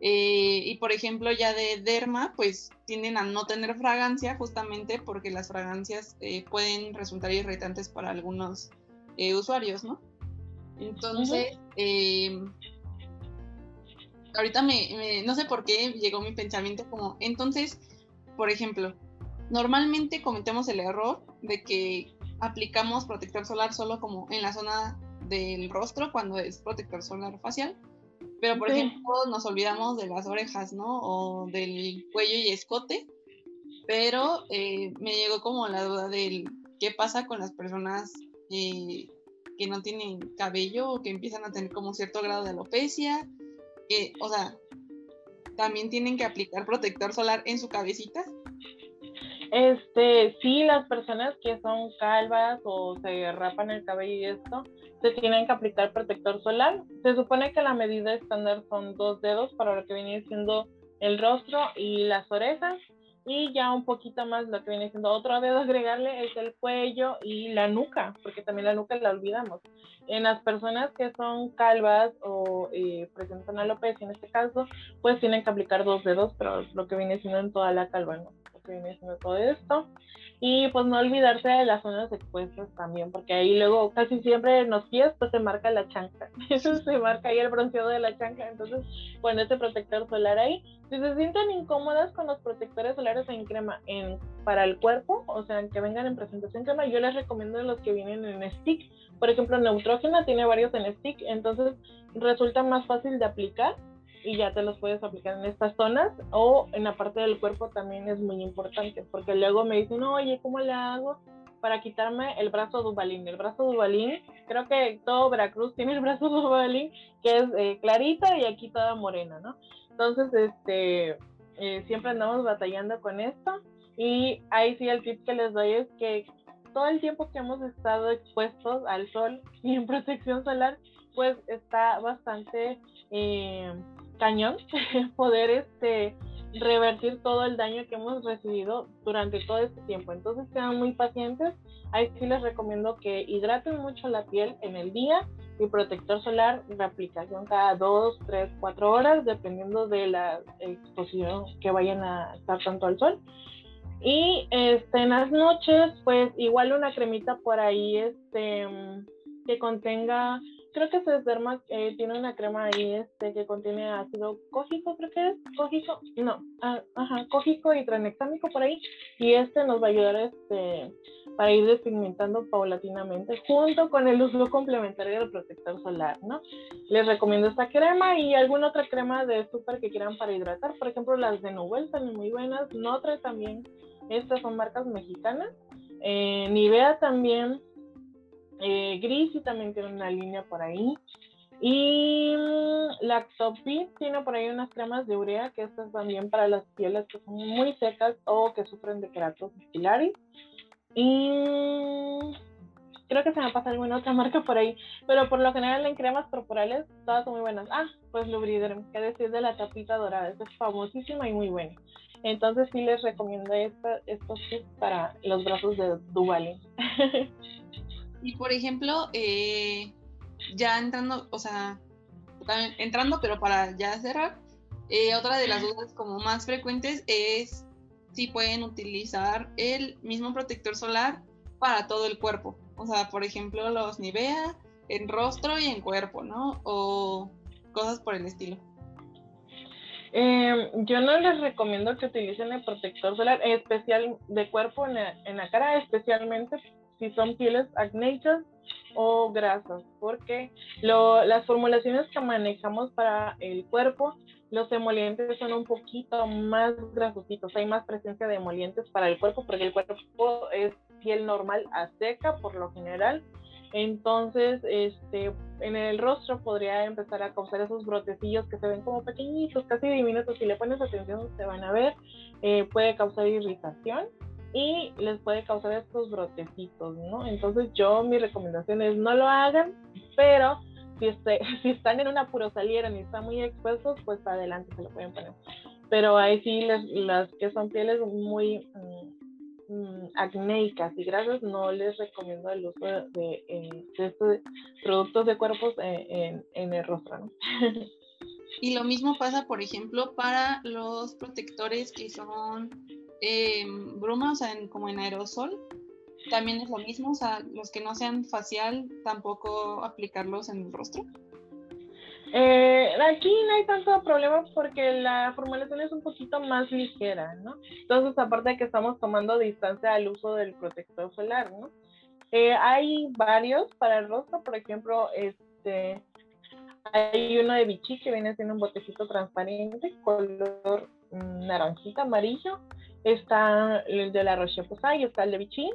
Eh, y por ejemplo, ya de derma, pues tienden a no tener fragancia justamente porque las fragancias eh, pueden resultar irritantes para algunos eh, usuarios, ¿no? Entonces, em, ahorita me, no sé por qué llegó mi pensamiento como, entonces, por ejemplo, normalmente cometemos el error de que aplicamos protector solar solo como en la zona del rostro cuando es protector solar facial pero, por ejemplo, nos olvidamos de las orejas, ¿no? O del cuello y escote. Pero eh, me llegó como la duda del qué pasa con las personas eh, que no tienen cabello o que empiezan a tener como cierto grado de alopecia. Que, o sea, también tienen que aplicar protector solar en su cabecita. Este, sí, las personas que son calvas o se rapan el cabello y esto, se tienen que aplicar protector solar. Se supone que la medida estándar son dos dedos para lo que viene siendo el rostro y las orejas. Y ya un poquito más lo que viene siendo otro dedo agregarle es el cuello y la nuca, porque también la nuca la olvidamos. En las personas que son calvas o eh, presentan alopecia en este caso, pues tienen que aplicar dos dedos, pero lo que viene siendo en toda la calva, ¿no? Viene siendo todo esto. Y pues no olvidarse de las zonas expuestas también, porque ahí luego casi siempre en los pies pues se marca la chanca. Eso se marca ahí el bronceado de la chanca. Entonces, con este protector solar ahí, si se sienten incómodas con los protectores solares en crema en, para el cuerpo, o sea, que vengan en presentación crema, yo les recomiendo los que vienen en stick. Por ejemplo, Neutrógena tiene varios en stick, entonces resulta más fácil de aplicar y ya te los puedes aplicar en estas zonas o en la parte del cuerpo también es muy importante porque luego me dicen, oye, ¿cómo le hago para quitarme el brazo Dubalín? El brazo Dubalín, creo que todo Veracruz tiene el brazo Dubalín que es eh, clarita y aquí toda morena, ¿no? Entonces, este, eh, siempre andamos batallando con esto y ahí sí el tip que les doy es que todo el tiempo que hemos estado expuestos al sol y en protección solar, pues está bastante eh, cañón poder este revertir todo el daño que hemos recibido durante todo este tiempo. Entonces sean muy pacientes. Ahí sí les recomiendo que hidraten mucho la piel en el día y protector solar de aplicación cada 2, 3, 4 horas, dependiendo de la exposición que vayan a estar tanto al sol. Y este, en las noches, pues igual una cremita por ahí este, que contenga creo que Sesderma eh, tiene una crema ahí este que contiene ácido cógico, creo que es cógico, no, ah, ajá, cógico y tranexámico por ahí, y este nos va a ayudar este para ir despigmentando paulatinamente junto con el uso complementario del protector solar, ¿no? Les recomiendo esta crema y alguna otra crema de súper que quieran para hidratar, por ejemplo las de Nubel también muy buenas, Notre también, estas son marcas mexicanas, eh, Nivea también eh, Grisi también tiene una línea por ahí. Y mm, Lactopit tiene por ahí unas cremas de urea que estas van bien para las pieles que son muy secas o que sufren de keratosis pilaris. Y mm, creo que se me pasa alguna otra marca por ahí, pero por lo general en cremas corporales todas son muy buenas. Ah, pues Lubriderm, que decir de la tapita dorada, esta es famosísima y muy buena. Entonces sí les recomiendo esta, estos tips para los brazos de Duvalin. Y por ejemplo, eh, ya entrando, o sea, entrando, pero para ya cerrar, eh, otra de las dudas como más frecuentes es si pueden utilizar el mismo protector solar para todo el cuerpo. O sea, por ejemplo, los Nivea en rostro y en cuerpo, ¿no? O cosas por el estilo. Em, yo no les recomiendo que utilicen el protector solar, especial de cuerpo en la, en la cara, especialmente si son pieles acnéicas o grasas, porque las formulaciones que manejamos para el cuerpo, los emolientes son un poquito más grasositos, hay más presencia de emolientes para el cuerpo, porque el cuerpo es piel normal a seca por lo general, Entonces, este, en el rostro podría empezar a causar esos brotecillos que se ven como pequeñitos, casi diminutos. Si le pones atención, se van a ver. Eh, puede causar irritación y les puede causar estos brotecitos, ¿no? Entonces, yo mi recomendación es no lo hagan, pero si, este, si están en una puro salieron y están muy expuestos, pues adelante se lo pueden poner. Pero ahí sí, las, las que son pieles muy Mm, acnéicas y grasas, no les recomiendo el uso de, estos productos de cuerpos en, el rostro. Y lo mismo pasa, por ejemplo, para los protectores que son eh, bruma, o sea, como en aerosol. También es lo mismo, o sea, los que no sean facial, tampoco aplicarlos en el rostro. Eh, aquí no hay tanto problema porque la formulación es un poquito más ligera, ¿no? Entonces, aparte de que estamos tomando distancia al uso del protector solar, ¿no? Eh, hay varios para el rostro, por ejemplo, este, hay uno de Vichy que viene siendo un botecito transparente, color mm, naranjita, amarillo. Está el de la Roche-Posay, está el de Vichy.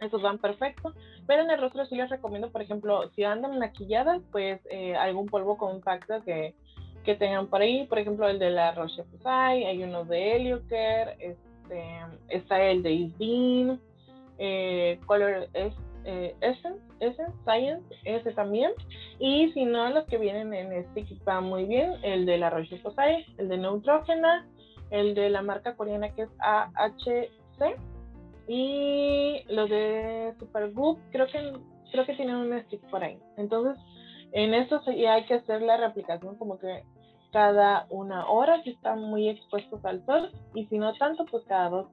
Esos van perfecto. Pero en el rostro sí les recomiendo, por ejemplo, si andan maquilladas, pues eh, algún polvo compacto que, que, tengan por ahí. Por ejemplo, el de la Roche Posay, hay uno de Heliocare, este, está el de Isdin, eh, Color eh, Essence, Essence, Science, ese también. Y si no, los que vienen en stick van muy bien, el de la Roche Posay, el de Neutrogena, el de la marca coreana que es AHC y los de Supergoop creo que creo que tienen un stick por ahí. Entonces, en esto sí hay que hacer la reaplicación como que cada una hora si están muy expuestos al sol y si no tanto, pues cada dos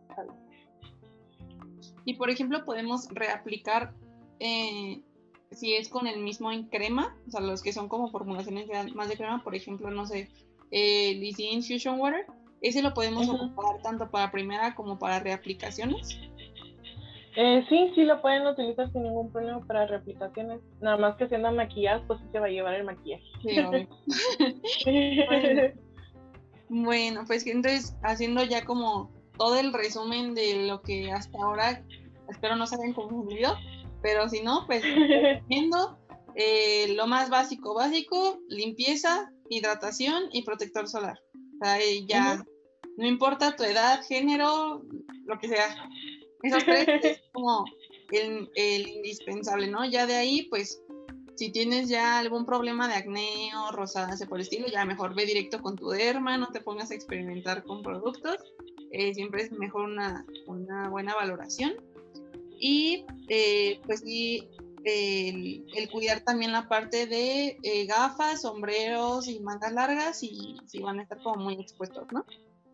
Y por ejemplo, podemos reaplicar eh, si es con el mismo en crema, o sea, los que son como formulaciones más de crema, por ejemplo, no sé, el Easy Infusion Water, ese lo podemos ocupar tanto para primera como para reaplicaciones. Eh, sí, sí lo pueden utilizar sin ningún problema para reaplicaciones. Nada más que siendo maquilladas, pues sí se va a llevar el maquillaje. bueno. pues entonces haciendo ya como todo el resumen de lo que hasta ahora, espero no se hayan confundido, pero si no, pues viendo eh, lo más básico, básico, limpieza, hidratación y protector solar. O sea, ya no importa tu edad, género, lo que sea esos tres es como el, indispensable, ¿no? Ya de ahí, pues, si tienes ya algún problema de acné o rosácea por el estilo, ya mejor ve directo con tu derma, no te pongas a experimentar con productos. Eh, siempre es mejor una, buena valoración. Y eh, pues sí, el, cuidar también la parte de eh, gafas, sombreros y mangas largas y si van a estar como muy expuestos, ¿no?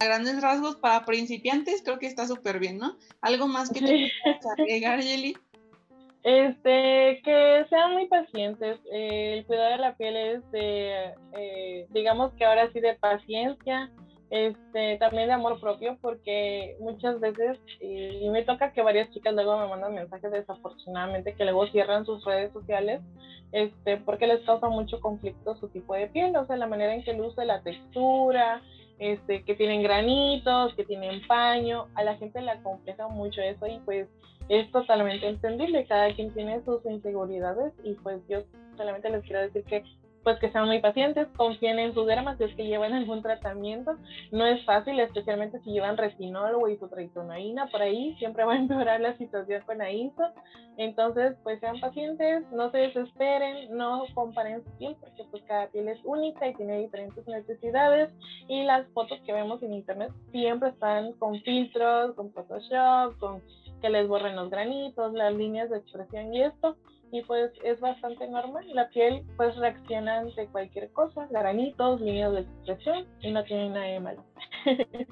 Grandes rasgos para principiantes creo que está súper bien, ¿no? Algo más que te agregar, Yeli. Este, que sean muy pacientes. Eh, el cuidado de la piel es de, eh, digamos que ahora sí de paciencia, este, también de amor propio, porque muchas veces, y, me toca que varias chicas luego me mandan mensajes desafortunadamente que luego cierran sus redes sociales, este, porque les causa mucho conflicto su tipo de piel, o sea, la manera en que luce, la textura, este, que tienen granitos, que tienen paño, a la gente le acompleja mucho eso y pues es totalmente entendible, cada quien tiene sus inseguridades y pues yo solamente les quiero decir que pues que sean muy pacientes, confíen en sus dermas si es que llevan algún tratamiento. No es fácil, especialmente si llevan retinol o isotretinoína, por ahí siempre va a empeorar la situación con AISO. Entonces, pues sean pacientes, no se desesperen, no comparen su piel, porque pues cada piel es única y tiene diferentes necesidades. Y las fotos que vemos en internet siempre están con filtros, con Photoshop, con que les borren los granitos, las líneas de expresión y esto y pues es bastante normal. La piel pues reacciona ante cualquier cosa, granitos, líneas de expresión y no tiene nada de malo.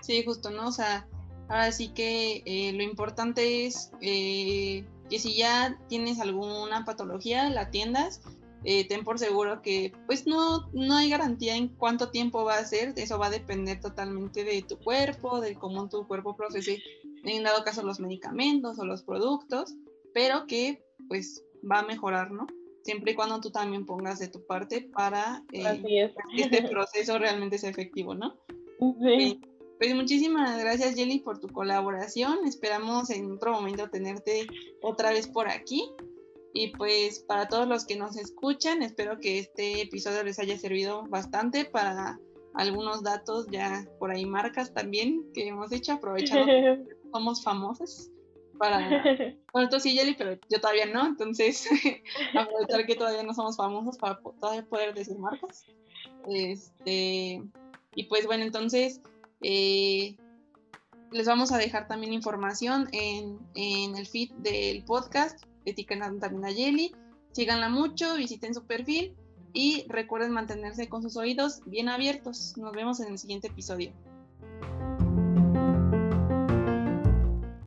sí, justo, ¿no? O sea, ahora sí que eh, lo importante es eh, que si ya tienes alguna patología, la atiendas. Eh, ten por seguro que pues no, no hay garantía en cuánto tiempo va a ser, eso va a depender totalmente de tu cuerpo, de cómo tu cuerpo procese, en dado caso los medicamentos o los productos, pero que pues va a mejorar, ¿no? Siempre y cuando tú también pongas de tu parte para eh, que este proceso realmente sea efectivo, ¿no? Sí. Pues muchísimas gracias Jelly por tu colaboración. Esperamos en otro momento tenerte otra vez por aquí. Y pues para todos los que nos escuchan, espero que este episodio les haya servido bastante para algunos datos, ya por ahí marcas también que hemos hecho, aprovechando que somos famosos para... Bueno, tú sí, Jelly, pero yo todavía no, entonces aprovechar que todavía no somos famosos para todavía poder decir marcas. Este, y pues bueno, entonces eh, les vamos a dejar también información en, en el feed del podcast, etiquetando también a Jelly. Síganla mucho, visiten su perfil y recuerden mantenerse con sus oídos bien abiertos. Nos vemos en el siguiente episodio.